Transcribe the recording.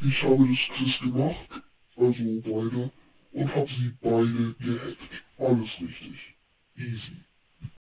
Ich habe das Quiz gemacht, also beide, und habe sie beide gehackt. Alles richtig. Easy.